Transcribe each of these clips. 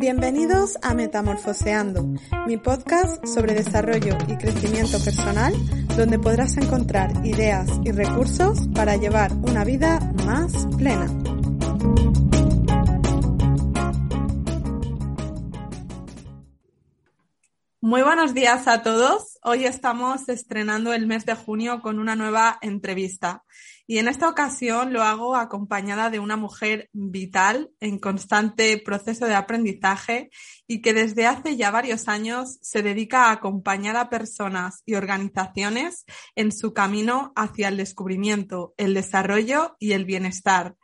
Bienvenidos a Metamorfoseando, mi podcast sobre desarrollo y crecimiento personal, donde podrás encontrar ideas y recursos para llevar una vida más plena. Muy buenos días a todos. Hoy estamos estrenando el mes de junio con una nueva entrevista. Y en esta ocasión lo hago acompañada de una mujer vital en constante proceso de aprendizaje y que desde hace ya varios años se dedica a acompañar a personas y organizaciones en su camino hacia el descubrimiento, el desarrollo y el bienestar.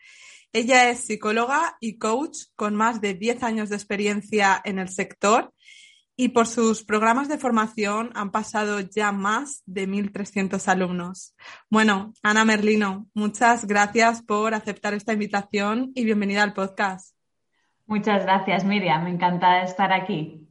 Ella es psicóloga y coach con más de 10 años de experiencia en el sector y por sus programas de formación han pasado ya más de 1.300 alumnos. Bueno, Ana Merlino, muchas gracias por aceptar esta invitación y bienvenida al podcast. Muchas gracias, Miriam. Me encanta estar aquí.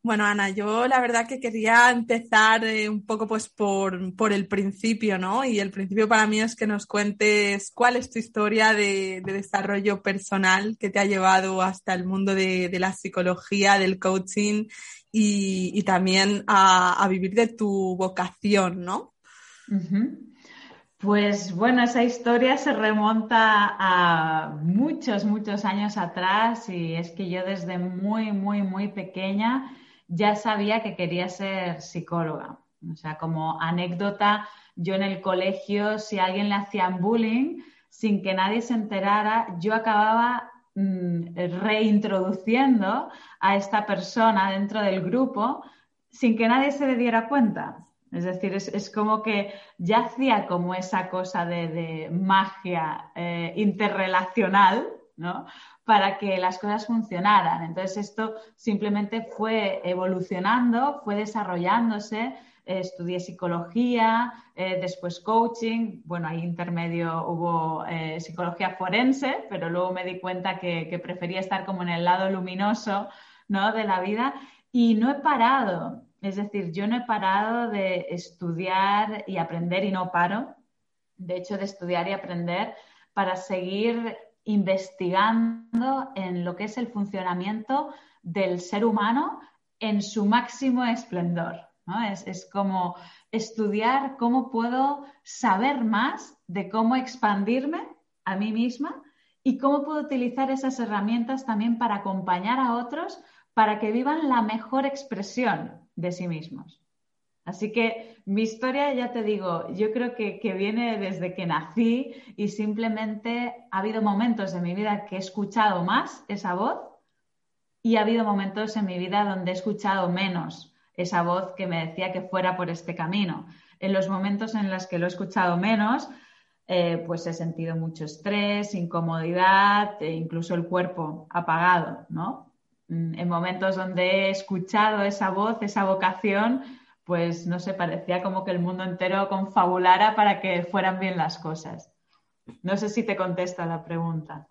Bueno, Ana, yo la verdad que quería empezar eh, un poco pues por, por, el principio, ¿no? Y el principio para mí es que nos cuentes cuál es tu historia de, desarrollo personal que te ha llevado hasta el mundo de, la psicología, del coaching y, también a, vivir de tu vocación, ¿no? Pues bueno, esa historia se remonta a muchos, muchos años atrás y es que yo desde muy, muy, muy pequeña ya sabía que quería ser psicóloga. O sea, como anécdota, yo en el colegio, si alguien le hacían bullying, sin que nadie se enterara, yo acababa mm, reintroduciendo a esta persona dentro del grupo sin que nadie se le diera cuenta. Es decir, es, como que ya hacía como esa cosa de, magia eh, interrelacional, ¿no? para que las cosas funcionaran. Entonces esto simplemente fue evolucionando, fue desarrollándose. estudié psicología, eh, después coaching, bueno, ahí intermedio hubo eh, psicología forense, pero luego me di cuenta que, prefería estar como en el lado luminoso ¿no? de la vida y no he parado. Es decir, yo no he parado de estudiar y aprender y no paro, de hecho, de estudiar y aprender para seguir investigando en lo que es el funcionamiento del ser humano en su máximo esplendor. Es, como estudiar cómo puedo saber más de cómo expandirme a mí misma y cómo puedo utilizar esas herramientas también para acompañar a otros para que vivan la mejor expresión de sí mismos. Así que mi historia, ya te digo, yo creo que, viene desde que nací y simplemente ha habido momentos en mi vida que he escuchado más esa voz y ha habido momentos en mi vida donde he escuchado menos esa voz que me decía que fuera por este camino. En los momentos en los que lo he escuchado menos, eh, pues he sentido mucho estrés, incomodidad e incluso el cuerpo apagado, ¿no? Mm, en momentos donde he escuchado esa voz, esa vocación, pues no sé, parecía como que el mundo entero confabulara para que fueran bien las cosas. No sé si te contesta la pregunta.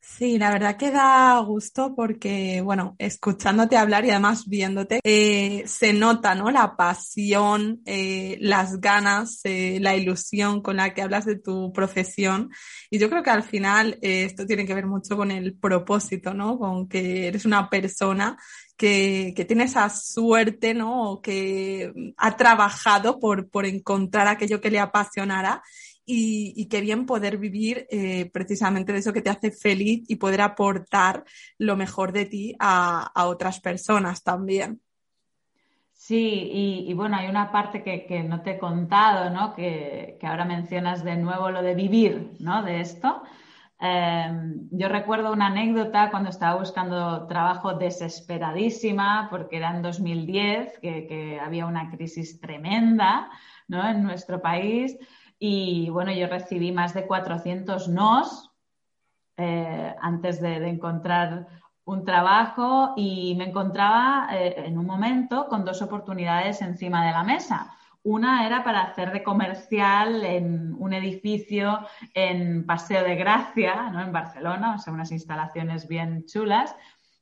Sí, la verdad que da gusto porque, bueno, escuchándote hablar y además viéndote, eh, se nota, ¿no? La pasión, eh, las ganas, eh, la ilusión con la que hablas de tu profesión. Y yo creo que al final esto tiene que ver mucho con el propósito, ¿no? Con que eres una persona que, que, tiene esa suerte, ¿no? que ha trabajado por, por encontrar aquello que le apasionara y, y qué bien poder vivir eh, precisamente de eso que te hace feliz y poder aportar lo mejor de ti a, a otras personas también. Sí, y, bueno, hay una parte que, que, no te he contado, ¿no? Que, que ahora mencionas de nuevo lo de vivir, ¿no? De esto. Em, yo recuerdo una anécdota cuando estaba buscando trabajo desesperadísima, porque era en 2010, que, había una crisis tremenda en nuestro país. Y bueno, yo recibí más de 400 nos eh, antes de, encontrar un trabajo y me encontraba eh, en un momento con dos oportunidades encima de la mesa. Una era para hacer de comercial en un edificio en Paseo de Gracia, ¿no? en Barcelona, o sea, unas instalaciones bien chulas.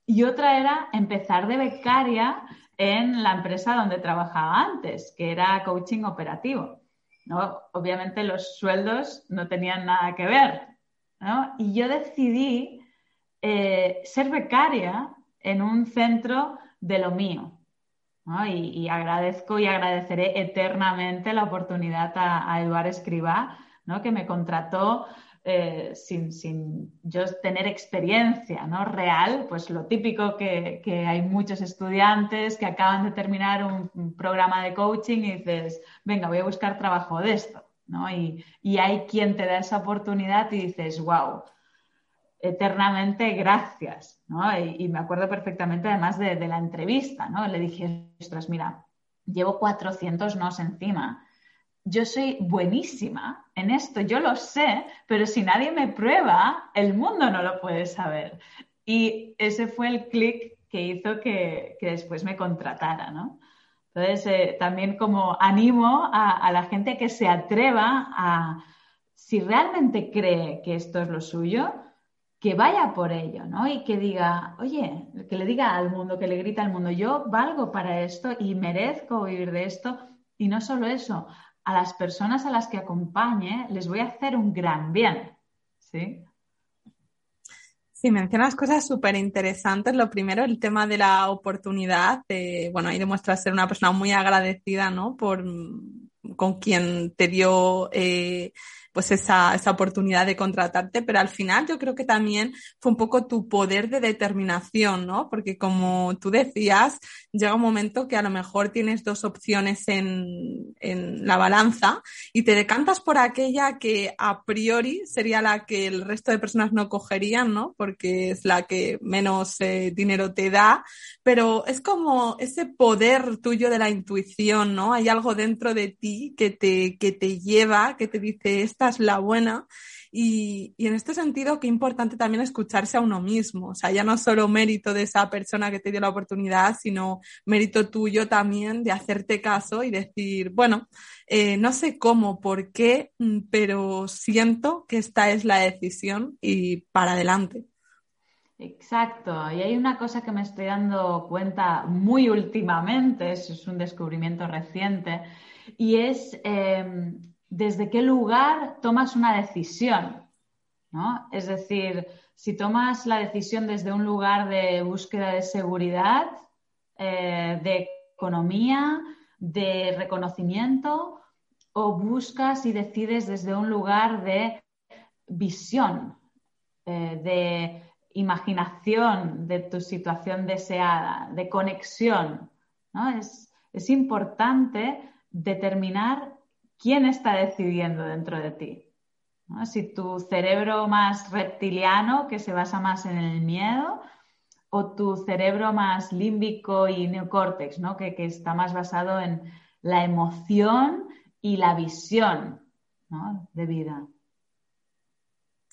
Y otra era empezar de becaria en la empresa donde trabajaba antes, que era coaching operativo. ¿no? Obviamente los sueldos no tenían nada que ver. ¿no? Y yo decidí eh, ser becaria en un centro de lo mío. Y, agradezco y agradeceré eternamente la oportunidad a, Eduardo Escribá, ¿no? que me contrató eh, sin, yo tener experiencia ¿no? real, pues lo típico que, hay muchos estudiantes que acaban de terminar un, programa de coaching y dices, venga, voy a buscar trabajo de esto. ¿no? Y, y hay quien te da esa oportunidad y dices, wow, eternamente gracias, ¿no? Y, me acuerdo perfectamente además de, la entrevista, ¿no? Le dije, ostras, mira, llevo 400 nos encima. Yo soy buenísima en esto, yo lo sé, pero si nadie me prueba, el mundo no lo puede saber. Y ese fue el clic que hizo que, después me contratara, ¿no? Entonces, eh, también como animo a, a la gente que se atreva a, si realmente cree que esto es lo suyo, que vaya por ello, ¿no? Y que diga, oye, que le diga al mundo, que le grita al mundo, yo valgo para esto y merezco vivir de esto. Y no solo eso, a las personas a las que acompañe les voy a hacer un gran bien, ¿sí? Sí, mencionas cosas súper interesantes. Lo primero, el tema de la oportunidad. bueno, ahí demuestras ser una persona muy agradecida, ¿no? Por con quien te dio eh, pues esa, esa oportunidad de contratarte, pero al final yo creo que también fue un poco tu poder de determinación, ¿no? Porque como tú decías, llega un momento que a lo mejor tienes dos opciones en, en la balanza y te decantas por aquella que a priori sería la que el resto de personas no cogerían, ¿no? Porque es la que menos eh, dinero te da, pero es como ese poder tuyo de la intuición, ¿no? Hay algo dentro de ti que te, que te lleva, que te dice, esta es la buena. Y, en este sentido, qué importante también escucharse a uno mismo. O sea, ya no solo mérito de esa persona que te dio la oportunidad, sino mérito tuyo también de hacerte caso y decir, bueno, eh, no sé cómo, por qué, mm, pero siento que esta es la decisión y para adelante. Exacto, y hay una cosa que me estoy dando cuenta muy últimamente, eso es un descubrimiento reciente, y es em, desde qué lugar tomas una decisión, ¿no? Es decir, si tomas la decisión desde un lugar de búsqueda de seguridad, eh, de economía, de reconocimiento, o buscas y decides desde un lugar de visión, eh, de imaginación de tu situación deseada, de conexión. ¿no? Es, es importante determinar ¿quién está decidiendo dentro de ti? Si tu cerebro más reptiliano, que se basa más en el miedo, o tu cerebro más límbico y neocórtex, ¿no? que, está más basado en la emoción y la visión de vida.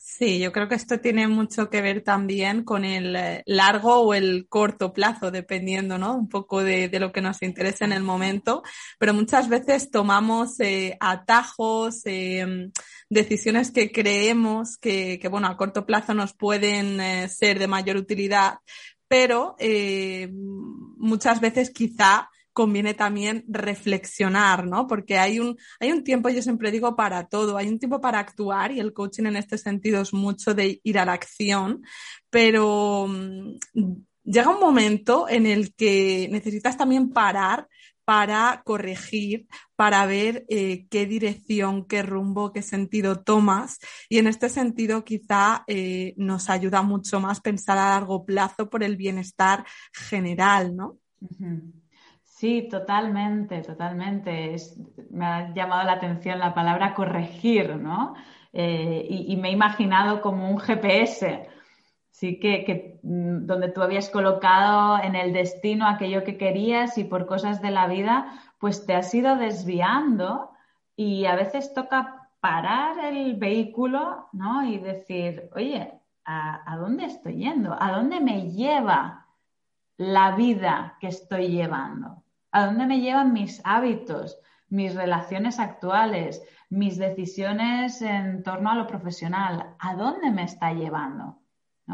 Sí, yo creo que esto tiene mucho que ver también con el eh, largo o el corto plazo, dependiendo, ¿no? Un poco de, lo que nos interese en el momento, pero muchas veces tomamos eh, atajos, eh, decisiones que creemos que, que, bueno, a corto plazo nos pueden ser de mayor utilidad, pero muchas veces quizá conviene también reflexionar, ¿no? Porque hay un, hay un tiempo, yo siempre digo, para todo, hay un tiempo para actuar y el coaching en este sentido es mucho de ir a la acción, pero mm, llega un momento en el que necesitas también parar para corregir, para ver eh, qué dirección, qué rumbo, qué sentido tomas. Y en este sentido quizá eh, nos ayuda mucho más pensar a largo plazo por el bienestar general, ¿no? Sí, totalmente, totalmente. me ha llamado la atención la palabra corregir, ¿no? Eh, y, me he imaginado como un GPS, sí que, mm, donde tú habías colocado en el destino aquello que querías y por cosas de la vida, pues te has ido desviando y a veces toca parar el vehículo, ¿no? Y decir, oye, a, dónde estoy yendo, a dónde me lleva la vida que estoy llevando, a dónde me llevan mis hábitos, mis relaciones actuales, mis decisiones en torno a lo profesional, a dónde me está llevando.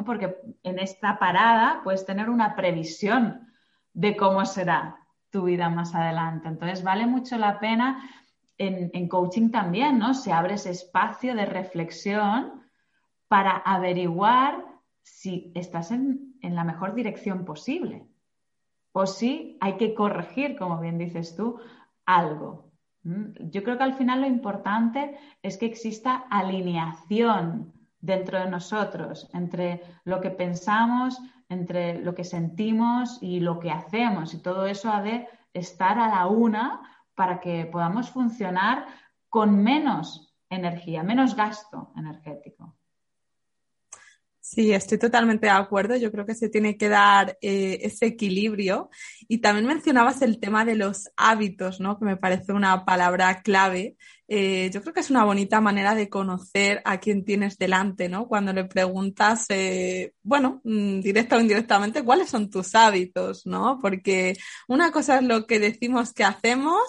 Porque en esta parada puedes tener una previsión de cómo será tu vida más adelante. Entonces, vale mucho la pena en, en coaching también, ¿no? Se abre ese espacio de reflexión para averiguar si estás en, la mejor dirección posible o si hay que corregir, como bien dices tú, algo. ¿Mm? Yo creo que al final lo importante es que exista alineación dentro de nosotros entre lo que pensamos, entre lo que sentimos y lo que hacemos. Y todo eso ha de estar a la una para que podamos funcionar con menos energía, menos gasto energético. Sí, estoy totalmente de acuerdo. Yo creo que se tiene que dar eh, ese equilibrio. Y también mencionabas el tema de los hábitos, ¿no? Que me parece una palabra clave eh, yo creo que es una bonita manera de conocer a quien tienes delante, ¿no? Cuando le preguntas, eh, bueno, mm, directa o indirectamente, cuáles son tus hábitos, ¿no? Porque una cosa es lo que decimos que hacemos,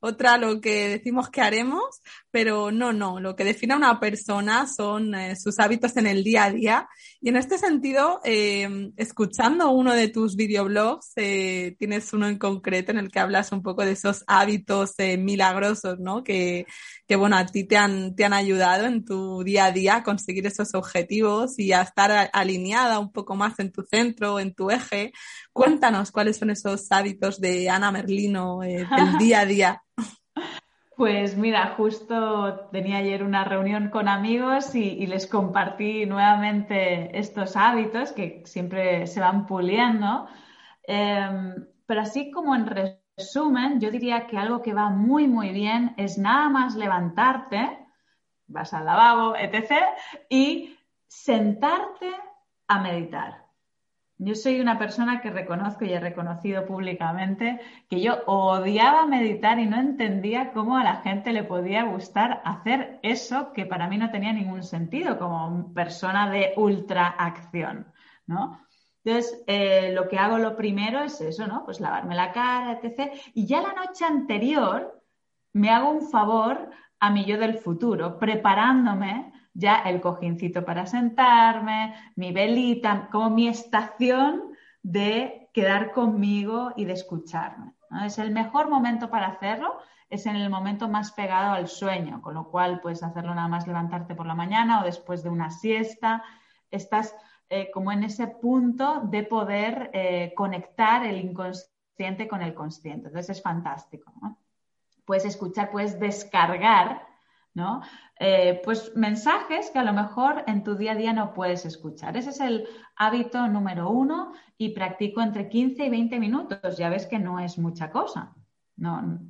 otra lo que decimos que haremos, pero no, no, lo que define a una persona son eh, sus hábitos en el día a día. Y en este sentido, escuchando uno de tus videoblogs, tienes uno en concreto en el que hablas un poco de esos hábitos milagrosos, ¿no? Que, que bueno, a ti te han, te han ayudado en tu día a día a conseguir esos objetivos y a estar alineada un poco más en tu centro, en tu eje. Cuéntanos cuáles son esos hábitos de Ana Merlino eh, del día a día. Pues mira, justo tenía ayer una reunión con amigos y, les compartí nuevamente estos hábitos que siempre se van puliendo. Em, pero así como en resumen, yo diría que algo que va muy, muy bien es nada más levantarte, vas al lavabo, etc., y sentarte a meditar. Yo soy una persona que reconozco y he reconocido públicamente que yo odiaba meditar y no entendía cómo a la gente le podía gustar hacer eso que para mí no tenía ningún sentido como persona de ultra acción, ¿no? Entonces, eh, lo que hago lo primero es eso, ¿no? Pues lavarme la cara, etc. Y ya la noche anterior me hago un favor a mi yo del futuro, preparándome ya el cojincito para sentarme, mi velita, como mi estación de quedar conmigo y de escucharme. Es el mejor momento para hacerlo, es en el momento más pegado al sueño, con lo cual puedes hacerlo nada más levantarte por la mañana o después de una siesta. Estás eh, como en ese punto de poder eh, conectar el inconsciente con el consciente. Entonces es fantástico. Puedes escuchar, puedes descargar ¿no? Eh, pues mensajes que a lo mejor en tu día a día no puedes escuchar. Ese es el hábito número uno y practico entre 15 y 20 minutos. Ya ves que no es mucha cosa, no,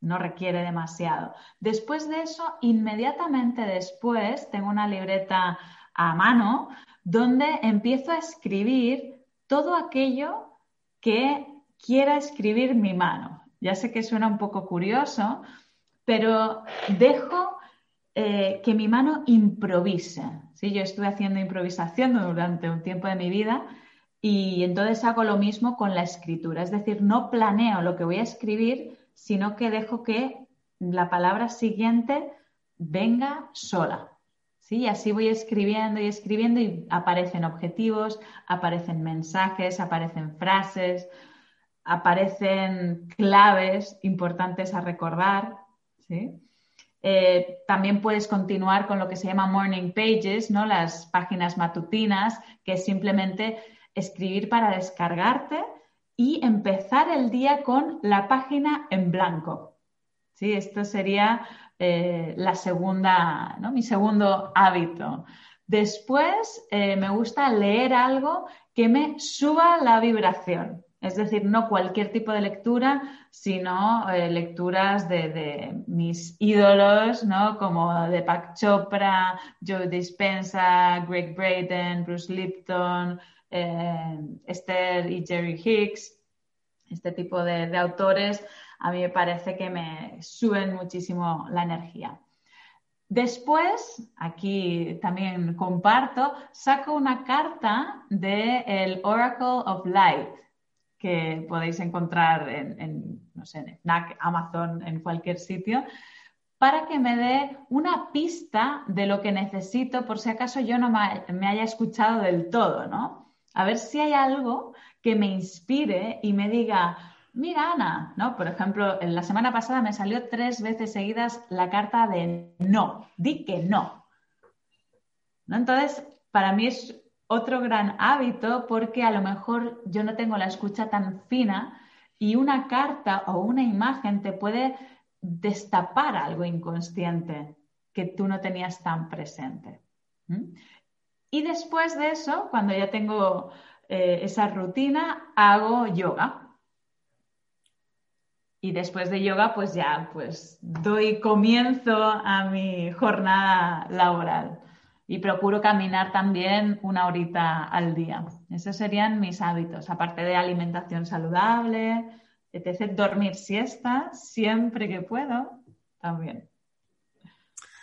no requiere demasiado. Después de eso, inmediatamente después, tengo una libreta a mano donde empiezo a escribir todo aquello que quiera escribir mi mano. Ya sé que suena un poco curioso, pero dejo eh, que mi mano improvise. ¿sí? Yo estuve haciendo improvisación durante un tiempo de mi vida y entonces hago lo mismo con la escritura. Es decir, no planeo lo que voy a escribir, sino que dejo que la palabra siguiente venga sola. ¿Sí? así voy escribiendo y escribiendo y aparecen objetivos, aparecen mensajes, aparecen frases, aparecen claves importantes a recordar, eh, también puedes continuar con lo que se llama morning pages, ¿no? Las páginas matutinas, que es simplemente escribir para descargarte y empezar el día con la página en blanco. ¿Sí? Esto sería eh, la segunda, ¿no? mi segundo hábito. Después eh, me gusta leer algo que me suba la vibración. Es decir, no cualquier tipo de lectura, sino eh, lecturas de, mis ídolos, ¿no? Como Deepak Chopra, Joe Dispenza, Greg Braden, Bruce Lipton, Esther y Jerry Hicks, este tipo de autores a mí me parece que me suben muchísimo la energía. Después, aquí también comparto, saco una carta del el Oracle of Light, que podéis encontrar en, no sé, en Amazon, en cualquier sitio, para que me dé una pista de lo que necesito por si acaso yo no me haya escuchado del todo, ¿no? A ver si hay algo que me inspire y me diga, mira Ana, ¿no? Por ejemplo, la semana pasada me salió tres veces seguidas la carta de no, di que no. ¿No? Entonces, para mí es otro gran hábito porque a lo mejor yo no tengo la escucha tan fina y una carta o una imagen te puede destapar algo inconsciente que tú no tenías tan presente. Y después de eso, cuando ya tengo eh, esa rutina, hago yoga. Y después de yoga, pues ya, pues doy comienzo a mi jornada laboral. Y procuro caminar también una horita al día. Esos serían mis hábitos, aparte de alimentación saludable, etc. Dormir siesta siempre que puedo, también.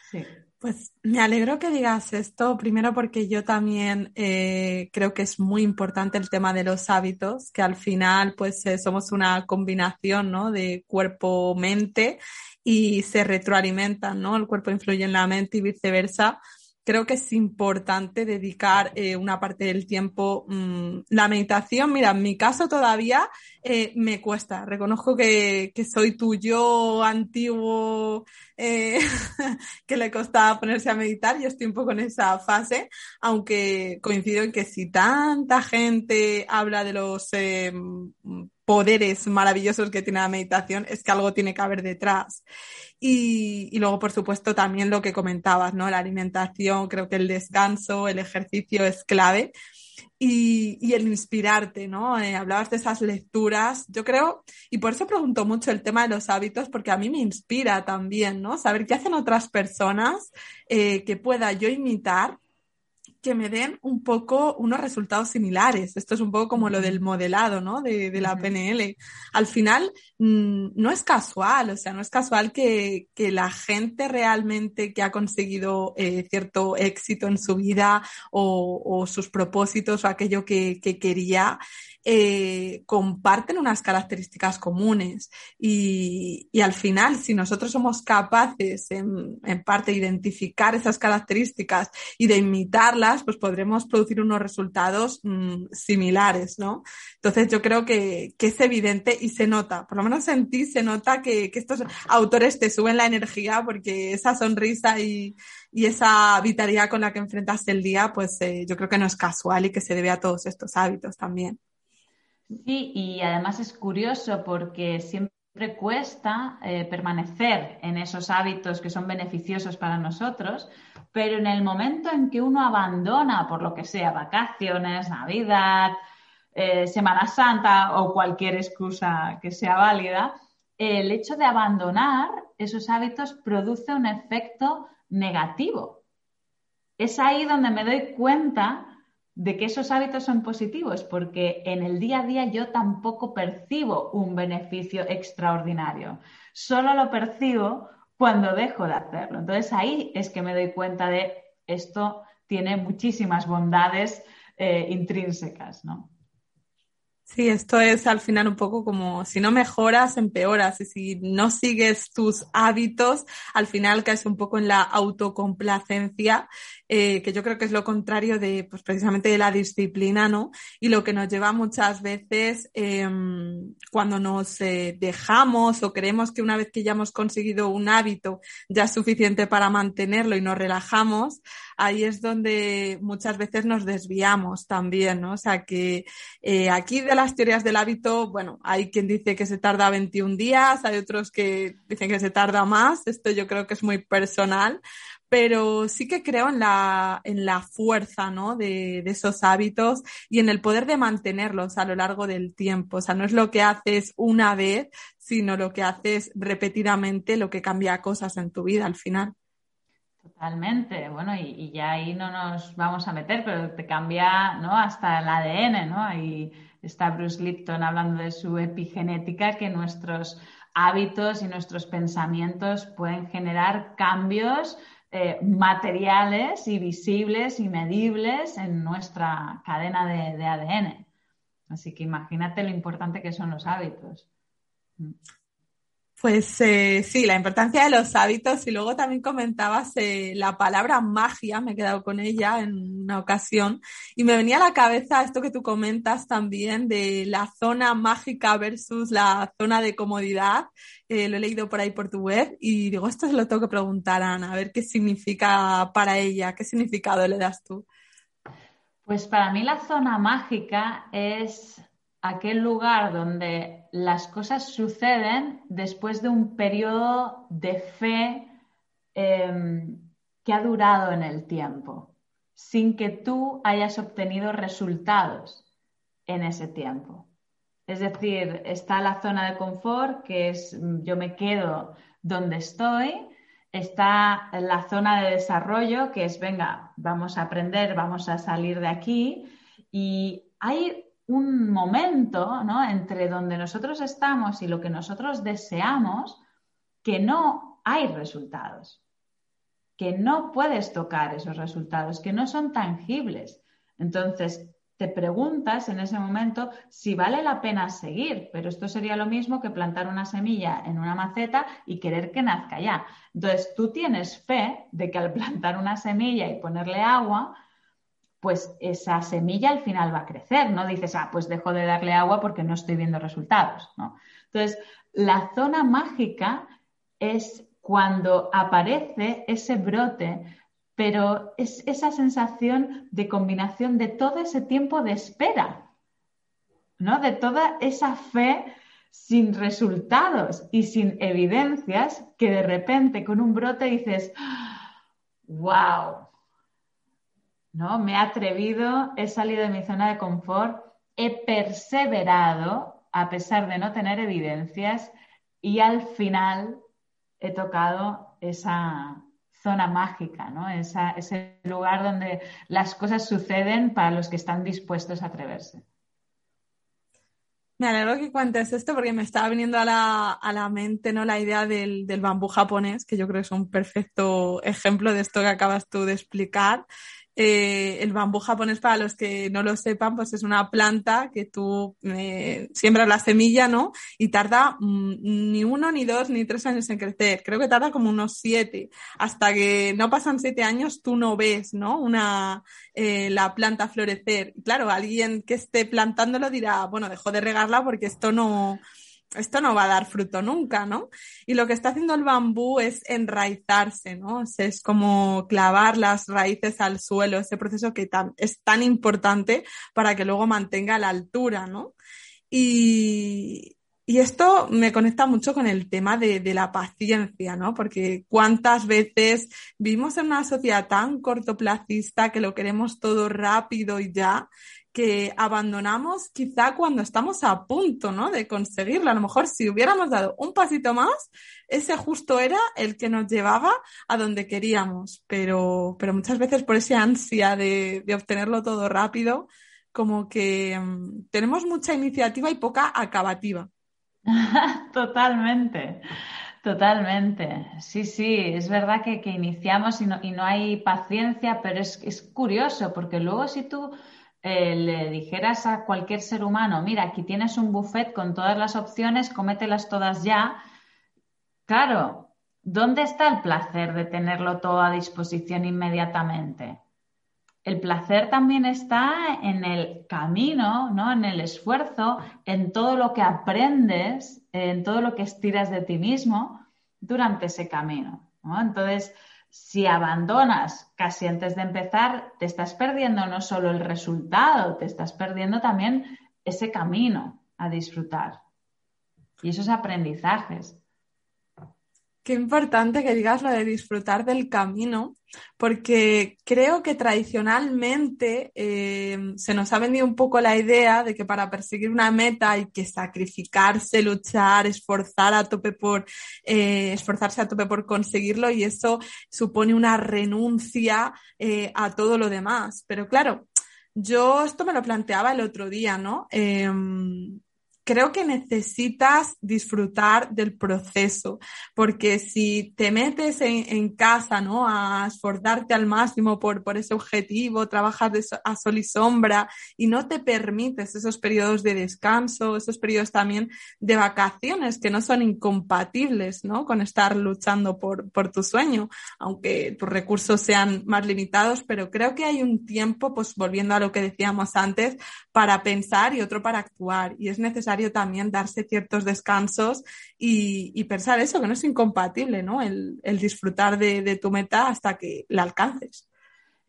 Sí. Pues me alegro que digas esto, primero porque yo también eh, creo que es muy importante el tema de los hábitos, que al final pues eh, somos una combinación ¿no? de cuerpo-mente y se retroalimentan, ¿no? El cuerpo influye en la mente y viceversa creo que es importante dedicar eh, una parte del tiempo. Mm, la meditación, mira, en mi caso todavía eh, me cuesta. Reconozco que, que soy tu yo antiguo eh, que le costaba ponerse a meditar. y estoy un poco en esa fase, aunque coincido en que si tanta gente habla de los poderes maravillosos que tiene la meditación, es que algo tiene que haber detrás. Y, luego, por supuesto, también lo que comentabas, ¿no? La alimentación, creo que el descanso, el ejercicio es clave. Y, el inspirarte, ¿no? Eh, hablabas de esas lecturas, yo creo, y por eso pregunto mucho el tema de los hábitos, porque a mí me inspira también, ¿no? Saber qué hacen otras personas eh, que pueda yo imitar que me den un poco unos resultados similares. Esto es un poco como lo del modelado, ¿no? De, la PNL. Al final, mm, no es casual, o sea, no es casual que, la gente realmente que ha conseguido eh, cierto éxito en su vida o, sus propósitos o aquello que, que quería, eh, comparten unas características comunes y, al final, si nosotros somos capaces en, parte de identificar esas características y de imitarlas, pues podremos producir unos resultados mm, similares, ¿no? Entonces yo creo que, es evidente y se nota, por lo menos en ti se nota que, estos autores te suben la energía porque esa sonrisa y, esa vitalidad con la que enfrentas el día, pues eh, yo creo que no es casual y que se debe a todos estos hábitos también. Sí, y además es curioso porque siempre cuesta eh, permanecer en esos hábitos que son beneficiosos para nosotros, pero en el momento en que uno abandona, por lo que sea, vacaciones, Navidad, eh, Semana Santa o cualquier excusa que sea válida, el hecho de abandonar esos hábitos produce un efecto negativo. Es ahí donde me doy cuenta de que esos hábitos son positivos, porque en el día a día yo tampoco percibo un beneficio extraordinario, solo lo percibo cuando dejo de hacerlo. Entonces ahí es que me doy cuenta de esto tiene muchísimas bondades eh, intrínsecas, ¿no? Sí, esto es al final un poco como si no mejoras, empeoras. Y si no sigues tus hábitos, al final caes un poco en la autocomplacencia, eh, que yo creo que es lo contrario de, pues precisamente de la disciplina, ¿no? Y lo que nos lleva muchas veces em, cuando nos eh, dejamos o creemos que una vez que ya hemos conseguido un hábito ya es suficiente para mantenerlo y nos relajamos, ahí es donde muchas veces nos desviamos también, ¿no? O sea que eh, aquí de las teorías del hábito, bueno, hay quien dice que se tarda 21 días, hay otros que dicen que se tarda más, esto yo creo que es muy personal, pero sí que creo en la, en la fuerza ¿no? de, de, esos hábitos y en el poder de mantenerlos a lo largo del tiempo. O sea, no es lo que haces una vez, sino lo que haces repetidamente, lo que cambia cosas en tu vida al final. Totalmente, bueno, y, ya ahí no nos vamos a meter, pero te cambia ¿no? hasta el ADN, ¿no? Y está Bruce Lipton hablando de su epigenética, que nuestros hábitos y nuestros pensamientos pueden generar cambios eh, materiales y visibles y medibles en nuestra cadena de, ADN. Así que imagínate lo importante que son los hábitos. Pues eh, sí, la importancia de los hábitos y luego también comentabas eh, la palabra magia, me he quedado con ella en una ocasión y me venía a la cabeza esto que tú comentas también de la zona mágica versus la zona de comodidad. Eh, lo he leído por ahí por tu web y digo, esto se lo tengo que preguntar a Ana, a ver qué significa para ella, qué significado le das tú. Pues para mí la zona mágica es aquel lugar donde las cosas suceden después de un periodo de fe em, que ha durado en el tiempo, sin que tú hayas obtenido resultados en ese tiempo. Es decir, está la zona de confort, que es yo me quedo donde estoy, está la zona de desarrollo, que es, venga, vamos a aprender, vamos a salir de aquí, y hay un momento ¿no? entre donde nosotros estamos y lo que nosotros deseamos que no hay resultados, que no puedes tocar esos resultados, que no son tangibles. Entonces, te preguntas en ese momento si vale la pena seguir, pero esto sería lo mismo que plantar una semilla en una maceta y querer que nazca ya. Entonces, tú tienes fe de que al plantar una semilla y ponerle agua, pues esa semilla al final va a crecer. No dices, ah, pues dejo de darle agua porque no estoy viendo resultados. Entonces, la zona mágica es cuando aparece ese brote, pero es esa sensación de combinación de todo ese tiempo de espera, ¿no? De toda esa fe sin resultados y sin evidencias que de repente con un brote dices, wow, ¿no? Me he atrevido, he salido de mi zona de confort, he perseverado a pesar de no tener evidencias y al final he tocado esa zona mágica, ¿no? ese lugar donde las cosas suceden para los que están dispuestos a atreverse. Me alegro que cuentes esto porque me estaba viniendo a la, mente ¿no? la idea del, del, bambú japonés, que yo creo que es un perfecto ejemplo de esto que acabas tú de explicar. Eh, el bambú japonés, para los que no lo sepan, pues es una planta que tú eh, siembras la semilla, ¿no? Y tarda mm, ni uno, ni dos, ni tres años en crecer. Creo que tarda como unos siete. Hasta que no pasan siete años, tú no ves, ¿no? Una, eh, la planta florecer. claro, alguien que esté plantándolo dirá, bueno, dejo de regarla porque esto no, esto no va a dar fruto nunca, ¿no? Y lo que está haciendo el bambú es enraizarse, ¿no? es como clavar las raíces al suelo, ese proceso que es tan importante para que luego mantenga la altura, ¿no? Y, esto me conecta mucho con el tema de, de, la paciencia, ¿no? Porque cuántas veces vivimos en una sociedad tan cortoplacista que lo queremos todo rápido y ya, que abandonamos quizá cuando estamos a punto, ¿no? De conseguirlo. A lo mejor si hubiéramos dado un pasito más, ese justo era el que nos llevaba a donde queríamos. Pero, pero muchas veces por esa ansia de, de obtenerlo todo rápido, como que mm, tenemos mucha iniciativa y poca acabativa. Totalmente. Totalmente. Sí, sí, es verdad que, que iniciamos y no, y no, hay paciencia, pero es, es curioso porque luego si tú eh, le dijeras a cualquier ser humano, mira, aquí tienes un buffet con todas las opciones, cómetelas todas ya, claro, ¿dónde está el placer de tenerlo todo a disposición inmediatamente? El placer también está en el camino, ¿no? En el esfuerzo, en todo lo que aprendes, en todo lo que estiras de ti mismo durante ese camino. Entonces, si abandonas casi antes de empezar, te estás perdiendo no solo el resultado, te estás perdiendo también ese camino a disfrutar y esos aprendizajes. Qué importante que digas lo de disfrutar del camino, porque creo que tradicionalmente eh, se nos ha vendido un poco la idea de que para perseguir una meta hay que sacrificarse, luchar, esforzar a tope por eh, esforzarse a tope por conseguirlo y eso supone una renuncia eh, a todo lo demás. Pero claro, yo esto me lo planteaba el otro día, ¿no? Creo que necesitas disfrutar del proceso, porque si te metes en, casa, ¿no? A esforzarte al máximo por, por ese objetivo, trabajas a sol y sombra y no te permites esos periodos de descanso, esos periodos también de vacaciones que no son incompatibles, ¿no? Con estar luchando por, por tu sueño, aunque tus recursos sean más limitados, pero creo que hay un tiempo, pues volviendo a lo que decíamos antes, para pensar y otro para actuar. Y es necesario también darse ciertos descansos y, pensar eso, que no es incompatible, ¿no? El, disfrutar de, tu meta hasta que la alcances.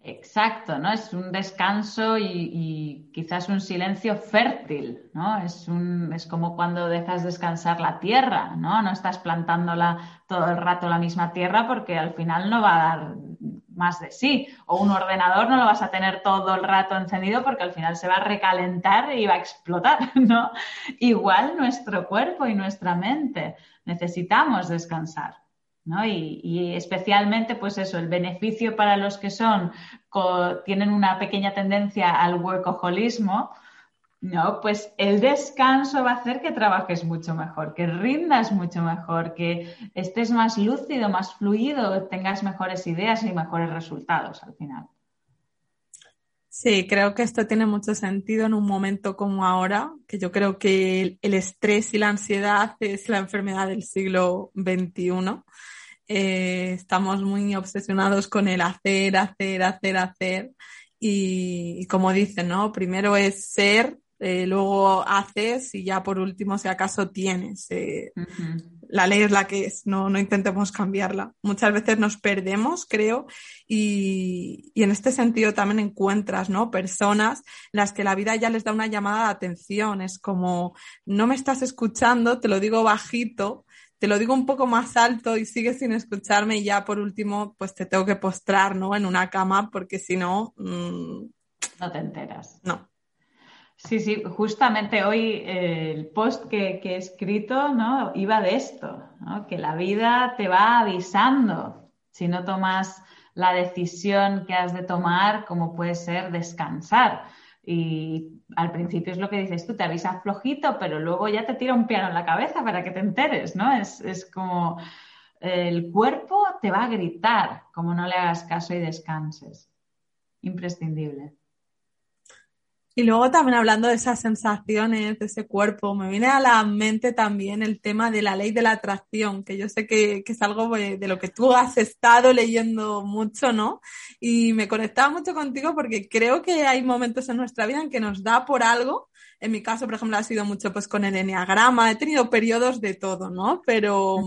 Exacto, ¿no? Es un descanso y, quizás un silencio fértil, ¿no? Es, un, es como cuando dejas descansar la tierra, ¿no? No estás plantándola todo el rato la misma tierra porque al final no va a dar más de sí. O un ordenador no lo vas a tener todo el rato encendido porque al final se va a recalentar y va a explotar, ¿no? Igual nuestro cuerpo y nuestra mente necesitamos descansar. ¿no? Y, especialmente, pues eso, el beneficio para los que son, tienen una pequeña tendencia al workaholismo, no, pues el descanso va a hacer que trabajes mucho mejor, que rindas mucho mejor, que estés más lúcido, más fluido, tengas mejores ideas y mejores resultados al final. Sí, creo que esto tiene mucho sentido en un momento como ahora, que yo creo que el, estrés y la ansiedad es la enfermedad del siglo XXI. Eh, estamos muy obsesionados con el hacer, hacer, hacer, hacer. Y, y como dicen, ¿no? Primero es ser eh, luego haces y ya por último, si acaso tienes. Eh, la ley es la que es, no, no intentemos cambiarla. Muchas veces nos perdemos, creo, y, y, en este sentido también encuentras, ¿no? Personas las que la vida ya les da una llamada de atención. Es como, no me estás escuchando, te lo digo bajito, te lo digo un poco más alto y sigues sin escucharme y ya por último, pues te tengo que postrar, ¿no? En una cama porque si no... Mm, no te enteras. No. Sí, sí, justamente hoy eh, el post que, he escrito ¿no? iba de esto, que la vida te va avisando si no tomas la decisión que has de tomar, como puede ser descansar. Y al principio es lo que dices tú, te avisas flojito, pero luego ya te tira un piano en la cabeza para que te enteres, ¿no? Es, es como el cuerpo te va a gritar como no le hagas caso y descanses. Imprescindible. Y luego también hablando de esas sensaciones, de ese cuerpo, me viene a la mente también el tema de la ley de la atracción, que yo sé que, es algo de, lo que tú has estado leyendo mucho, ¿no? Y me conectaba mucho contigo porque creo que hay momentos en nuestra vida en que nos da por algo. En mi caso, por ejemplo, ha sido mucho pues con el enneagrama, he tenido periodos de todo, ¿no? Pero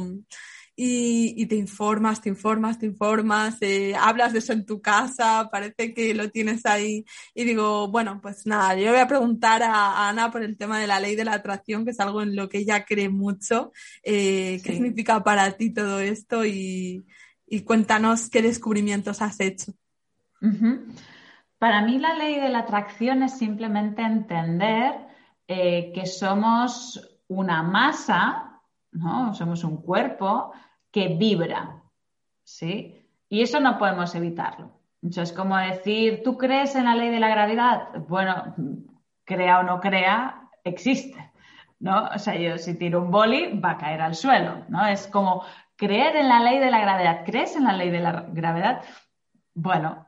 y, te informas, te informas, te informas, eh, hablas de eso en tu casa, parece que lo tienes ahí. Y digo, bueno, pues nada, yo voy a preguntar a, Ana por el tema de la ley de la atracción, que es algo en lo que ella cree mucho. Eh, ¿Qué significa para ti todo esto? Y, cuéntanos qué descubrimientos has hecho. Para mí la ley de la atracción es simplemente entender eh, que somos una masa, ¿no? Somos un cuerpo que vibra, ¿sí? Y eso no podemos evitarlo. es como decir, ¿tú crees en la ley de la gravedad? Bueno, crea o no crea, existe, ¿no? O sea, yo si tiro un boli va a caer al suelo, ¿no? Es como creer en la ley de la gravedad. ¿Crees en la ley de la gravedad? Bueno,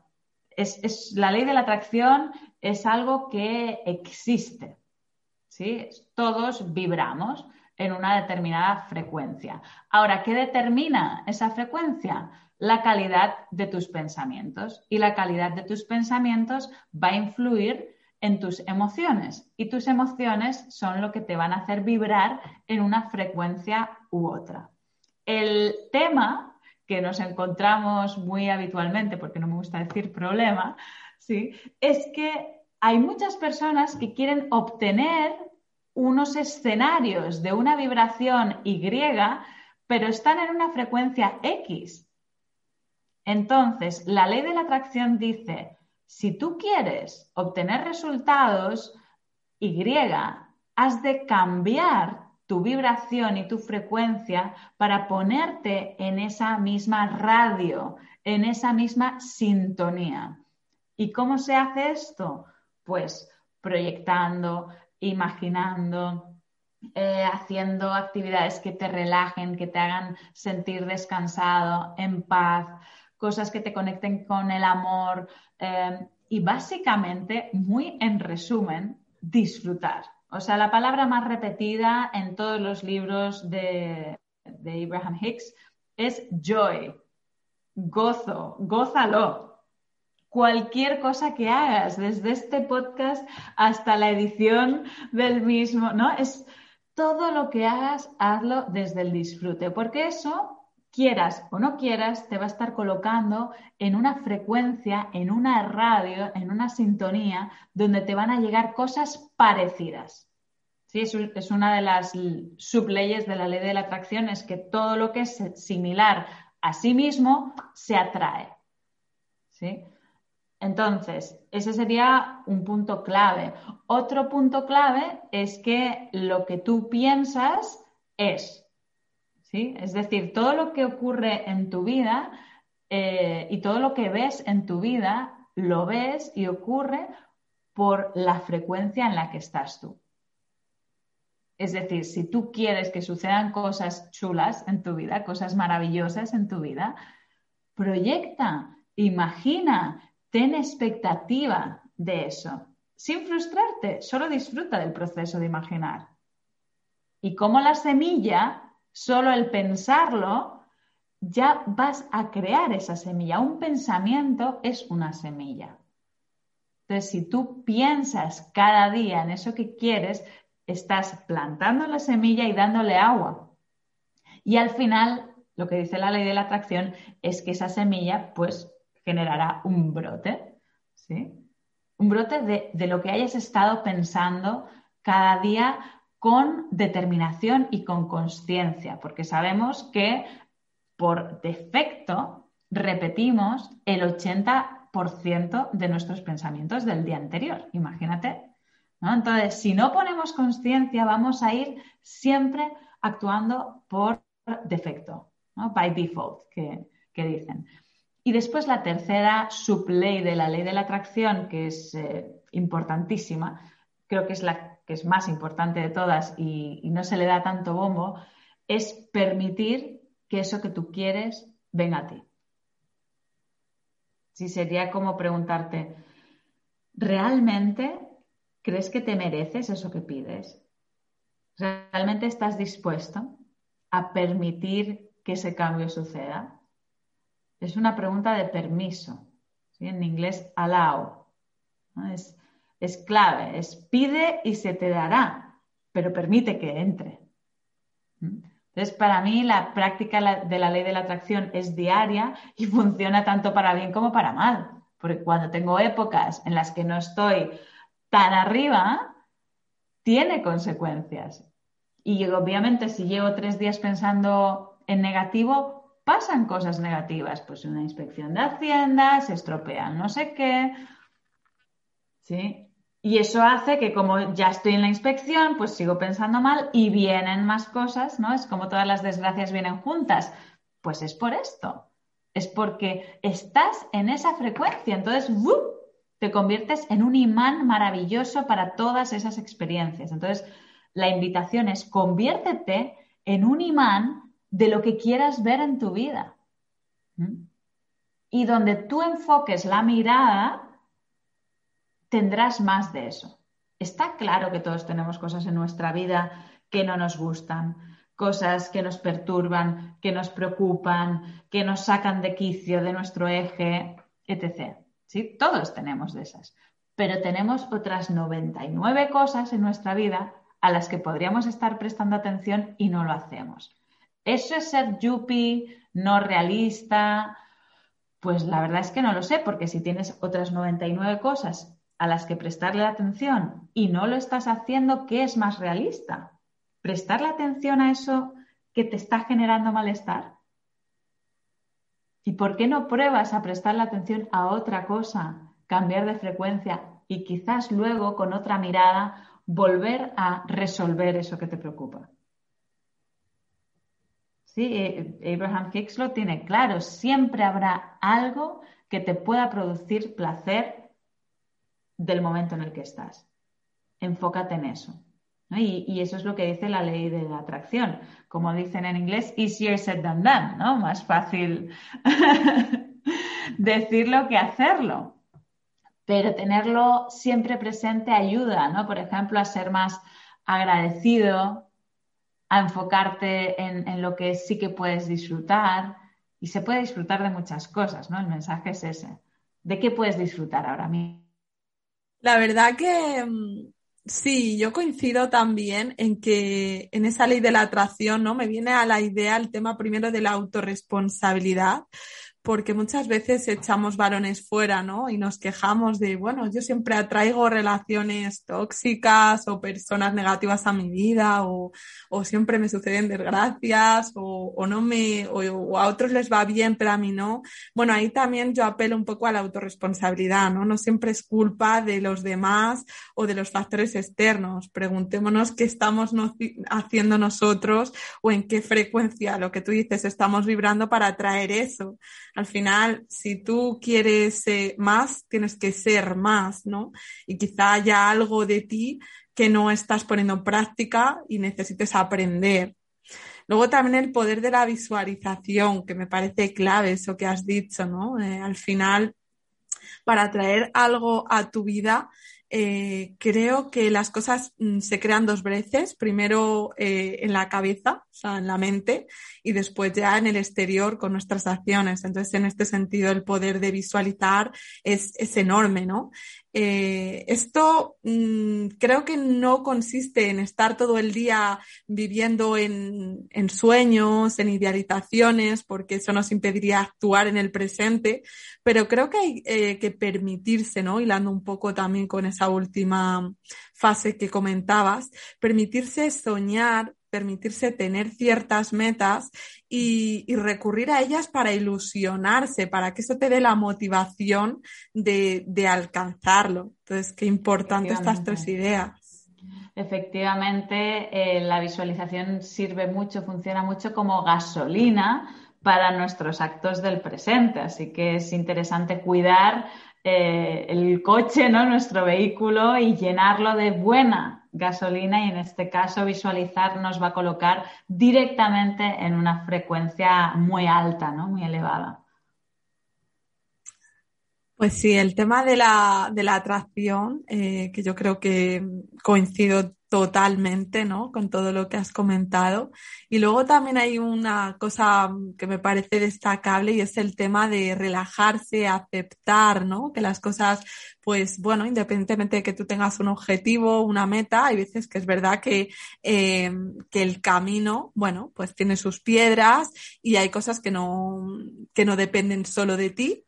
es, la ley de la atracción es algo que existe, ¿sí? Todos vibramos en una determinada frecuencia. Ahora, ¿qué determina esa frecuencia? La calidad de tus pensamientos. Y la calidad de tus pensamientos va a influir en tus emociones. Y tus emociones son lo que te van a hacer vibrar en una frecuencia u otra. El tema que nos encontramos muy habitualmente, porque no me gusta decir problema, ¿sí? es que hay muchas personas que quieren obtener unos escenarios de una vibración Y, pero están en una frecuencia X. Entonces, la ley de la atracción dice, si tú quieres obtener resultados Y, has de cambiar tu vibración y tu frecuencia para ponerte en esa misma radio, en esa misma sintonía. ¿Y cómo se hace esto? Pues proyectando, imaginando, eh, haciendo actividades que te relajen, que te hagan sentir descansado, en paz, cosas que te conecten con el amor eh, y básicamente, muy en resumen, disfrutar. O sea, la palabra más repetida en todos los libros de, de Abraham Hicks es joy, gozo, gózalo. Cualquier cosa que hagas, desde este podcast hasta la edición del mismo, ¿no? Es todo lo que hagas, hazlo desde el disfrute, porque eso, quieras o no quieras, te va a estar colocando en una frecuencia, en una radio, en una sintonía, donde te van a llegar cosas parecidas. Sí, es una de las subleyes de la ley de la atracción, es que todo lo que es similar a sí mismo se atrae. ¿Sí? Entonces, ese sería un punto clave. Otro punto clave es que lo que tú piensas es. ¿sí? Es decir, todo lo que ocurre en tu vida eh, y todo lo que ves en tu vida, lo ves y ocurre por la frecuencia en la que estás tú. Es decir, si tú quieres que sucedan cosas chulas en tu vida, cosas maravillosas en tu vida, proyecta, imagina, ten expectativa de eso. Sin frustrarte, solo disfruta del proceso de imaginar. Y como la semilla, solo el pensarlo, ya vas a crear esa semilla. Un pensamiento es una semilla. Entonces, si tú piensas cada día en eso que quieres, estás plantando la semilla y dándole agua. Y al final, lo que dice la ley de la atracción es que esa semilla, pues, generará un brote, ¿sí? Un brote de, lo que hayas estado pensando cada día con determinación y con conciencia, porque sabemos que por defecto repetimos el 80% de nuestros pensamientos del día anterior. Imagínate. Entonces, si no ponemos conciencia, vamos a ir siempre actuando por defecto, ¿no? by default, que dicen. Y después la tercera subley de la ley de la atracción, que es eh, importantísima, creo que es la que es más importante de todas y, no se le da tanto bombo, es permitir que eso que tú quieres venga a ti. Sí, sería como preguntarte, ¿realmente crees que te mereces eso que pides? ¿Realmente estás dispuesto a permitir que ese cambio suceda? Es una pregunta de permiso. En inglés, allow. Es, clave, es pide y se te dará, pero permite que entre. Entonces, para mí la práctica de la ley de la atracción es diaria y funciona tanto para bien como para mal. Porque cuando tengo épocas en las que no estoy tan arriba, tiene consecuencias. Y obviamente si llevo tres días pensando en negativo, pasan cosas negativas, pues una inspección de Hacienda, se estropean no sé qué, ¿sí? Y eso hace que como ya estoy en la inspección, pues sigo pensando mal y vienen más cosas, ¿no? Es como todas las desgracias vienen juntas. Pues es por esto, es porque estás en esa frecuencia, entonces te conviertes en un imán maravilloso para todas esas experiencias. Entonces, la invitación es conviértete en un imán de lo que quieras ver en tu vida. ¿Mm? Y donde tú enfoques la mirada, tendrás más de eso. Está claro que todos tenemos cosas en nuestra vida que no nos gustan, cosas que nos perturban, que nos preocupan, que nos sacan de quicio, de nuestro eje, etc. ¿Sí? Todos tenemos de esas. Pero tenemos otras 99 cosas en nuestra vida a las que podríamos estar prestando atención y no lo hacemos. ¿Eso es ser yuppie, no realista? Pues la verdad es que no lo sé, porque si tienes otras 99 cosas a las que prestarle atención y no lo estás haciendo, ¿qué es más realista? ¿Prestarle atención a eso que te está generando malestar? ¿Y por qué no pruebas a prestarle atención a otra cosa, cambiar de frecuencia y quizás luego con otra mirada volver a resolver eso que te preocupa? Sí, eh, Abraham Hicks lo tiene claro. Siempre habrá algo que te pueda producir placer del momento en el que estás. Enfócate en eso. Y, eso es lo que dice la ley de la atracción. Como dicen en inglés, easier said than done, ¿no? Más fácil decirlo que hacerlo. Pero tenerlo siempre presente ayuda, ¿no? Por ejemplo, a ser más agradecido, a enfocarte en, en, lo que sí que puedes disfrutar. Y se puede disfrutar de muchas cosas, ¿no? El mensaje es ese. ¿De qué puedes disfrutar ahora mismo? La verdad que mm, Sí, yo coincido también en que en esa ley de la atracción, ¿no? Me viene a la idea el tema primero de la autorresponsabilidad, porque muchas veces echamos varones fuera, ¿no? Y nos quejamos de, bueno, yo siempre atraigo relaciones tóxicas o personas negativas a mi vida o, o siempre me suceden desgracias o, o no me, o, a otros les va bien, pero a mí no. Bueno, ahí también yo apelo un poco a la autorresponsabilidad, ¿no? No siempre es culpa de los demás o de los factores externos. Preguntémonos qué estamos haciendo nosotros o en qué frecuencia, lo que tú dices, estamos vibrando para atraer eso al final, si tú quieres más, tienes que ser más, ¿no? Y quizá haya algo de ti que no estás poniendo en práctica y necesites aprender. Luego también el poder de la visualización, que me parece clave eso que has dicho, ¿no? Eh, al final, para traer algo a tu vida, eh, creo que las cosas mm, se crean dos veces, primero eh, en la cabeza, o sea, en la mente, y después ya en el exterior con nuestras acciones. Entonces, en este sentido, el poder de visualizar es, es enorme, ¿no? Eh, esto mm, creo que no consiste en estar todo el día viviendo en, en, sueños, en idealizaciones, porque eso nos impediría actuar en el presente, pero creo que hay que permitirse, ¿no? Hilando un poco también con esa última fase que comentabas, permitirse soñar permitirse tener ciertas metas y, recurrir a ellas para ilusionarse, para que eso te dé la motivación de, alcanzarlo. Entonces, qué importante estas tres ideas. Efectivamente, eh, la visualización sirve mucho, funciona mucho como gasolina para nuestros actos del presente, así que es interesante cuidar eh, el coche, ¿no? nuestro vehículo y llenarlo de buena gasolina y en este caso visualizar nos va a colocar directamente en una frecuencia muy alta, ¿no? muy elevada. Pues sí, el tema de la, de la atracción, eh, que yo creo que coincido totalmente, ¿no? Con todo lo que has comentado. Y luego también hay una cosa que me parece destacable y es el tema de relajarse, aceptar, ¿no? Que las cosas, pues bueno, independientemente de que tú tengas un objetivo, una meta, hay veces que es verdad que, eh, que el camino, bueno, pues tiene sus piedras y hay cosas que no, que no dependen solo de ti,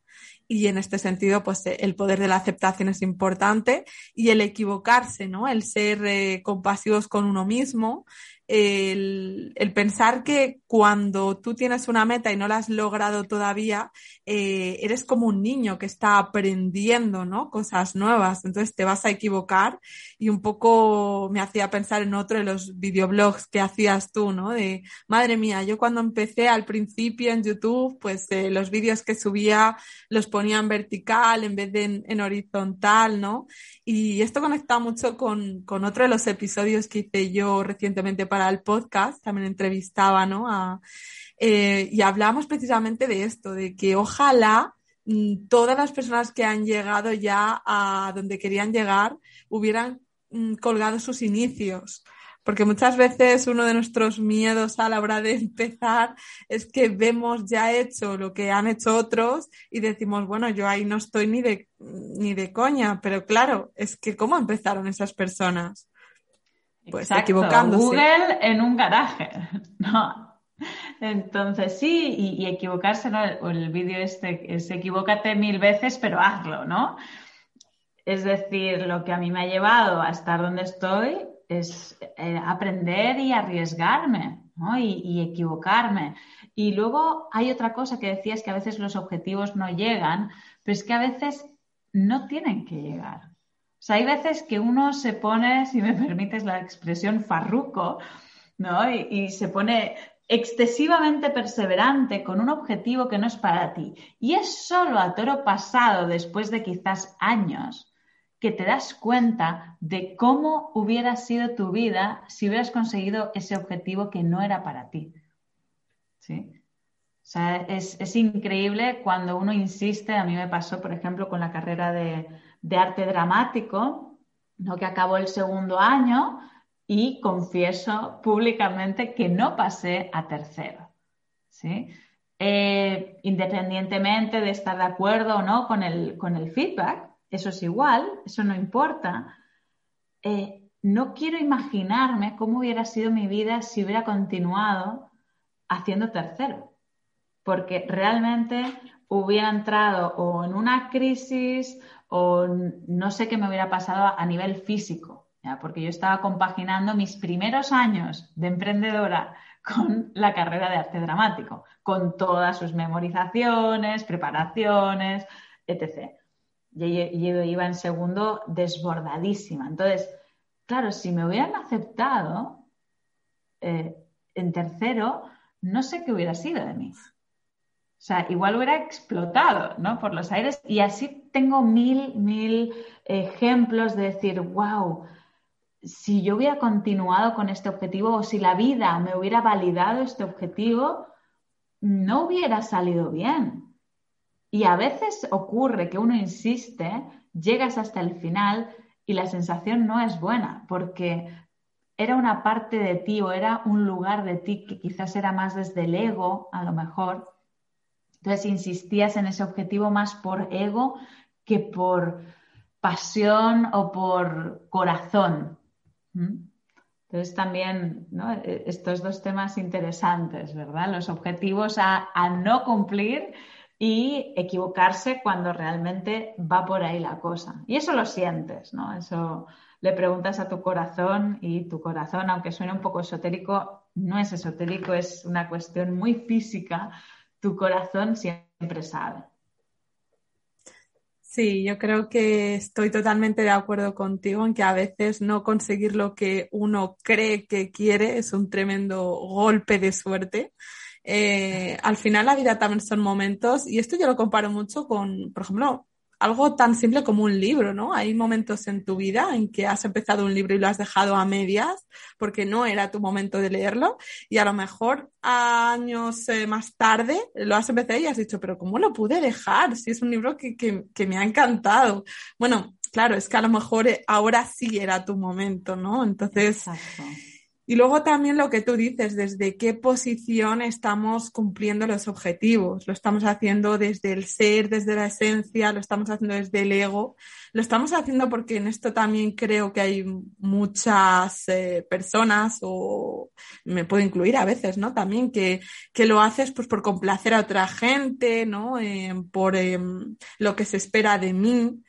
y en este sentido, pues eh, el poder de la aceptación es importante y el equivocarse, ¿no? El ser eh, compasivos con uno mismo, el, el, pensar que cuando tú tienes una meta y no la has logrado todavía, eh, eres como un niño que está aprendiendo, ¿no? Cosas nuevas, entonces te vas a equivocar y un poco me hacía pensar en otro de los videoblogs que hacías tú, ¿no? De, madre mía, yo cuando empecé al principio en YouTube, pues eh, los vídeos que subía los ponía en vertical en vez de en, horizontal, ¿no? Y esto conecta mucho con, con otro de los episodios que hice yo recientemente para el podcast, también entrevistaba, ¿no? Eh, y hablamos precisamente de esto, de que ojalá mm, todas las personas que han llegado ya a donde querían llegar hubieran mm, colgado sus inicios. Porque muchas veces uno de nuestros miedos a la hora de empezar es que vemos ya hecho lo que han hecho otros y decimos, bueno, yo ahí no estoy ni de, ni de coña, pero claro, es que ¿cómo empezaron esas personas? Pues equivocándose. Google en un garaje, ¿no? Entonces sí, y, equivocarse, ¿no? El, vídeo este es equivócate mil veces, pero hazlo, ¿no? Es decir, lo que a mí me ha llevado a estar donde estoy es eh, aprender y arriesgarme, ¿no? Y, equivocarme. Y luego hay otra cosa que decías que a veces los objetivos no llegan, pero es que a veces no tienen que llegar. O sea, hay veces que uno se pone, si me permites la expresión, farruco, ¿no? Y, se pone excesivamente perseverante con un objetivo que no es para ti. Y es solo a toro pasado, después de quizás años, que te das cuenta de cómo hubiera sido tu vida si hubieras conseguido ese objetivo que no era para ti. ¿Sí? O sea, es, increíble cuando uno insiste, a mí me pasó, por ejemplo, con la carrera de, arte dramático, ¿no? que acabó el segundo año y confieso públicamente que no pasé a tercero. ¿sí? Eh, independientemente de estar de acuerdo o no con el, con el feedback, eso es igual, eso no importa. Eh, no quiero imaginarme cómo hubiera sido mi vida si hubiera continuado haciendo tercero porque realmente hubiera entrado o en una crisis o no sé qué me hubiera pasado a nivel físico, porque yo estaba compaginando mis primeros años de emprendedora con la carrera de arte dramático, con todas sus memorizaciones, preparaciones, etc. Yo, iba en segundo desbordadísima. Entonces, claro, si me hubieran aceptado eh, en tercero, no sé qué hubiera sido de mí. O sea, igual hubiera explotado, ¿no? Por los aires. Y así tengo mil, mil ejemplos de decir, wow, si yo hubiera continuado con este objetivo o si la vida me hubiera validado este objetivo, no hubiera salido bien. Y a veces ocurre que uno insiste, llegas hasta el final y la sensación no es buena, porque era una parte de ti o era un lugar de ti que quizás era más desde el ego, a lo mejor, entonces insistías en ese objetivo más por ego que por pasión o por corazón. Entonces también e, estos dos temas interesantes, ¿verdad? Los objetivos a, no cumplir y equivocarse cuando realmente va por ahí la cosa. Y eso lo sientes, ¿no? Eso le preguntas a tu corazón y tu corazón, aunque suene un poco esotérico, no es esotérico, es una cuestión muy física tu corazón siempre sabe. Sí, yo creo que estoy totalmente de acuerdo contigo en que a veces no conseguir lo que uno cree que quiere es un tremendo golpe de suerte. Eh, al final la vida también son momentos y esto yo lo comparo mucho con, por ejemplo, algo tan simple como un libro, ¿no? Hay momentos en tu vida en que has empezado un libro y lo has dejado a medias porque no era tu momento de leerlo y a lo mejor años eh, más tarde lo has empezado y has dicho, pero ¿cómo lo pude dejar? Si es un libro que, que, que me ha encantado. Bueno, claro, es que a lo mejor eh, ahora sí era tu momento, ¿no? Entonces... Y luego también lo que tú dices, desde qué posición estamos cumpliendo los objetivos. Lo estamos haciendo desde el ser, desde la esencia, lo estamos haciendo desde el ego. Lo estamos haciendo porque en esto también creo que hay muchas eh, personas, o me puedo incluir a veces, ¿no? También que, que lo haces pues por complacer a otra gente, ¿no? Eh, por eh, lo que se espera de mí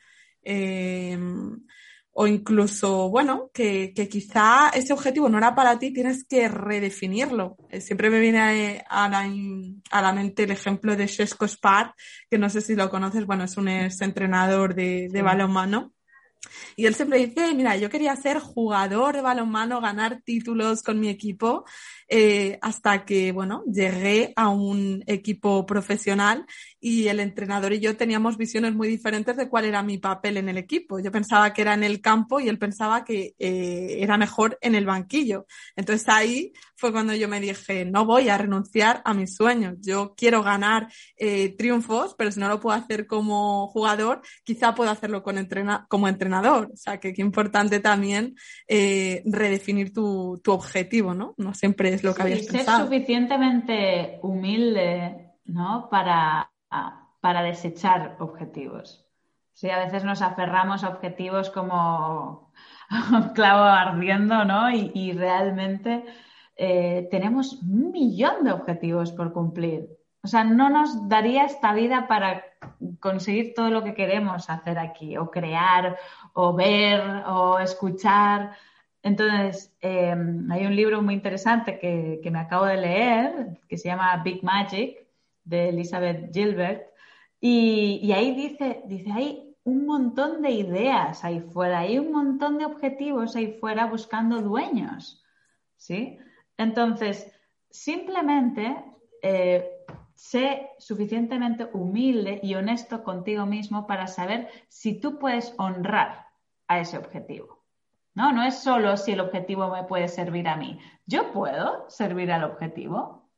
o incluso, bueno, que, quizá ese objetivo no era para ti, tienes que redefinirlo. Eh, siempre me viene a, la, a la, mente el ejemplo de Shesko Spar, que no sé si lo conoces, bueno, es un entrenador de, de balonmano. Y él siempre dice, mira, yo quería ser jugador de balonmano, ganar títulos con mi equipo, eh, hasta que, bueno, llegué a un equipo profesional y el entrenador y yo teníamos visiones muy diferentes de cuál era mi papel en el equipo. Yo pensaba que era en el campo y él pensaba que eh, era mejor en el banquillo. Entonces ahí fue cuando yo me dije, no voy a renunciar a mis sueños. Yo quiero ganar eh, triunfos, pero si no lo puedo hacer como jugador, quizá puedo hacerlo con entrena como entrenador. O sea, que qué importante también eh, redefinir tu, tu, objetivo, ¿no? No siempre es lo que habías pensado. Ser suficientemente humilde, ¿no? Para para desechar objetivos. Sí, a veces nos aferramos a objetivos como un clavo ardiendo, ¿no? Y, realmente eh, tenemos un millón de objetivos por cumplir. O sea, no nos daría esta vida para conseguir todo lo que queremos hacer aquí, o crear, o ver, o escuchar. Entonces, eh, hay un libro muy interesante que, que, me acabo de leer, que se llama Big Magic, de Elizabeth Gilbert, y, ahí dice, dice, hay un montón de ideas ahí fuera, hay un montón de objetivos ahí fuera buscando dueños, ¿sí? Entonces, simplemente eh, sé suficientemente humilde y honesto contigo mismo para saber si tú puedes honrar a ese objetivo. ¿No? No es solo si el objetivo me puede servir a mí. Yo puedo servir al objetivo.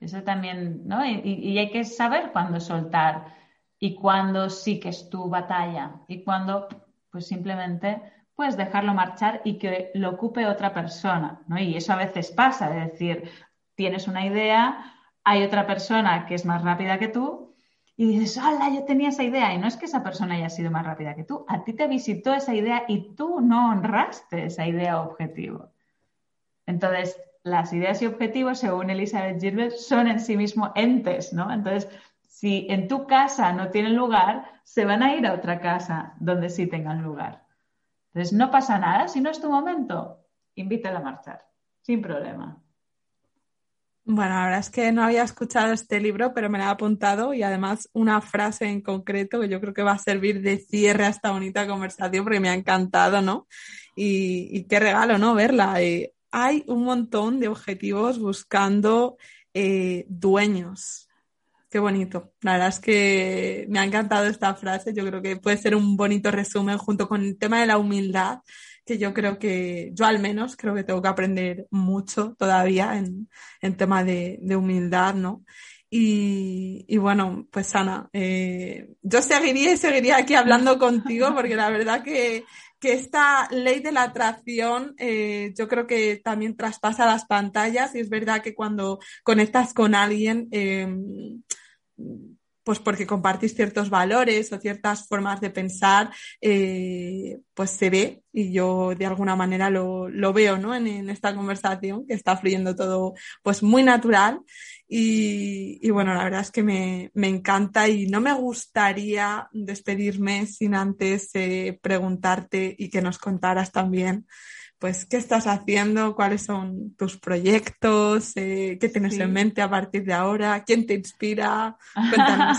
Eso también, ¿no? Y, hay que saber cuándo soltar y cuándo sí que es tu batalla y cuándo, pues simplemente puedes dejarlo marchar y que lo ocupe otra persona, ¿no? Y eso a veces pasa, es decir, tienes una idea, hay otra persona que es más rápida que tú y dices, ¡hala! Yo tenía esa idea. Y no es que esa persona haya sido más rápida que tú, a ti te visitó esa idea y tú no honraste esa idea objetivo. Entonces, las ideas y objetivos, según Elizabeth Gilbert, son en sí mismos entes, ¿no? Entonces, si en tu casa no tienen lugar, se van a ir a otra casa donde sí tengan lugar. Entonces, no pasa nada, si no es tu momento, invítala a marchar, sin problema. Bueno, la verdad es que no había escuchado este libro, pero me lo he apuntado y además una frase en concreto que yo creo que va a servir de cierre a esta bonita conversación porque me ha encantado, ¿no? Y, qué regalo, ¿no? Verla. Eh, hay un montón de objetivos buscando eh, dueños. Qué bonito. La verdad es que me ha encantado esta frase. Yo creo que puede ser un bonito resumen junto con el tema de la humildad que yo creo que, yo al menos creo que tengo que aprender mucho todavía en, en tema de, de humildad, ¿no? Y, y, bueno, pues Ana, eh, yo seguiría y seguiría aquí hablando contigo porque la verdad que, que esta ley de la atracción eh, yo creo que también traspasa las pantallas y es verdad que cuando conectas con alguien eh, pues porque compartís ciertos valores o ciertas formas de pensar, eh, pues se ve y yo de alguna manera lo, lo veo ¿no? En, esta conversación que está fluyendo todo pues muy natural y, y bueno, la verdad es que me, me, encanta y no me gustaría despedirme sin antes eh, preguntarte y que nos contaras también pues qué estás haciendo, cuáles son tus proyectos, eh, qué tienes en mente a partir de ahora, quién te inspira. Cuéntanos.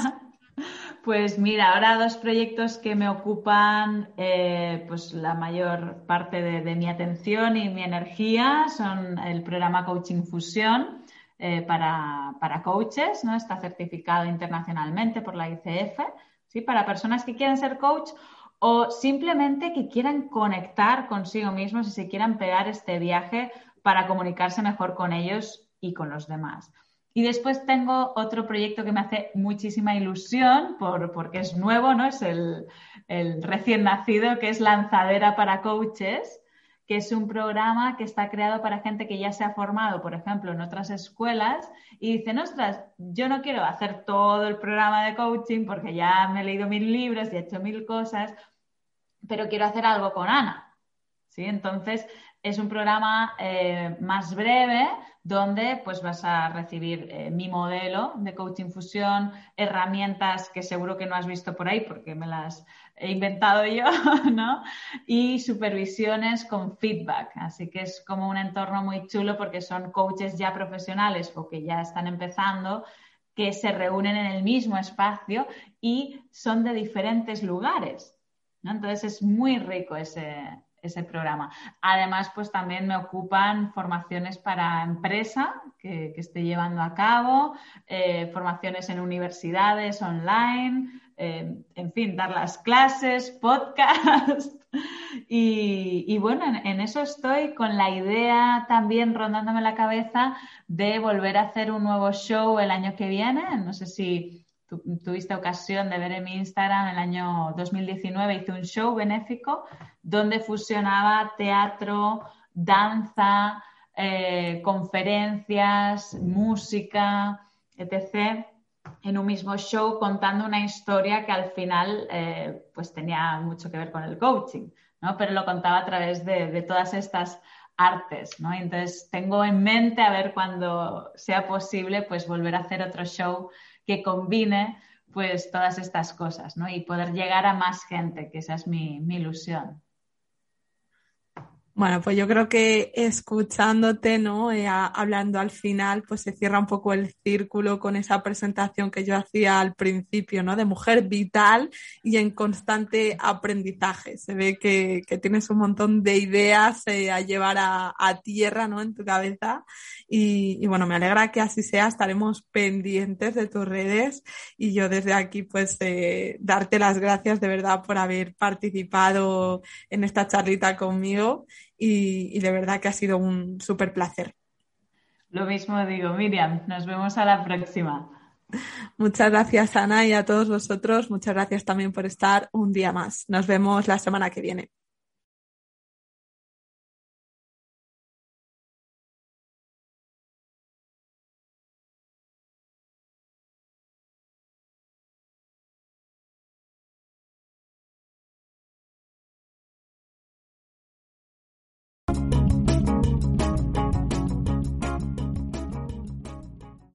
Pues mira, ahora dos proyectos que me ocupan eh, pues la mayor parte de, mi atención y mi energía son el programa Coaching Fusión eh, para, para, coaches, ¿no? Está certificado internacionalmente por la ICF, ¿sí? Para personas que quieren ser coach o simplemente que quieran conectar consigo mismos y se quieran pegar este viaje para comunicarse mejor con ellos y con los demás. Y después tengo otro proyecto que me hace muchísima ilusión por, porque es nuevo, ¿no? Es el, recién nacido, que es Lanzadera para Coaches, que es un programa que está creado para gente que ya se ha formado, por ejemplo, en otras escuelas y dicen, ostras, yo no quiero hacer todo el programa de coaching porque ya me he leído mil libros y he hecho mil cosas, pero quiero hacer algo con Ana. ¿Sí? Entonces, es un programa eh, más breve donde pues vas a recibir eh, mi modelo de coaching fusión, herramientas que seguro que no has visto por ahí porque me las he inventado yo, ¿no? Y supervisiones con feedback. Así que es como un entorno muy chulo porque son coaches ya profesionales o que ya están empezando que se reúnen en el mismo espacio y son de diferentes lugares. Entonces es muy rico ese, ese programa. Además, pues también me ocupan formaciones para empresa que, que esté llevando a cabo, eh, formaciones en universidades online, eh, en fin, dar las clases, podcast. y, bueno, en, eso estoy con la idea también rondándome la cabeza de volver a hacer un nuevo show el año que viene. No sé si tuviste ocasión de ver en mi Instagram, el año 2019 hice un show benéfico donde fusionaba teatro, danza, eh, conferencias, música, etc., en un mismo show contando una historia que al final eh, pues tenía mucho que ver con el coaching, ¿no? pero lo contaba a través de, de todas estas artes, ¿no? Entonces tengo en mente a ver cuando sea posible pues volver a hacer otro show que combine pues todas estas cosas, ¿no? Y poder llegar a más gente, que esa es mi, ilusión. Bueno, pues yo creo que escuchándote, ¿no? Eh, hablando al final, pues se cierra un poco el círculo con esa presentación que yo hacía al principio, ¿no? De mujer vital y en constante aprendizaje. Se ve que, tienes un montón de ideas eh, a llevar a, tierra, ¿no? En tu cabeza. Y, bueno, me alegra que así sea. Estaremos pendientes de tus redes y yo desde aquí, pues, eh, darte las gracias de verdad por haber participado en esta charlita conmigo y, de verdad que ha sido un súper placer. Lo mismo digo, Miriam, nos vemos a la próxima. Muchas gracias, Ana, y a todos vosotros. Muchas gracias también por estar un día más. Nos vemos la semana que viene.